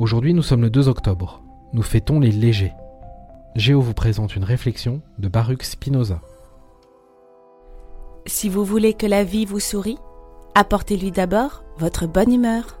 Aujourd'hui, nous sommes le 2 octobre. Nous fêtons les légers. Géo vous présente une réflexion de Baruch Spinoza. Si vous voulez que la vie vous sourie, apportez-lui d'abord votre bonne humeur.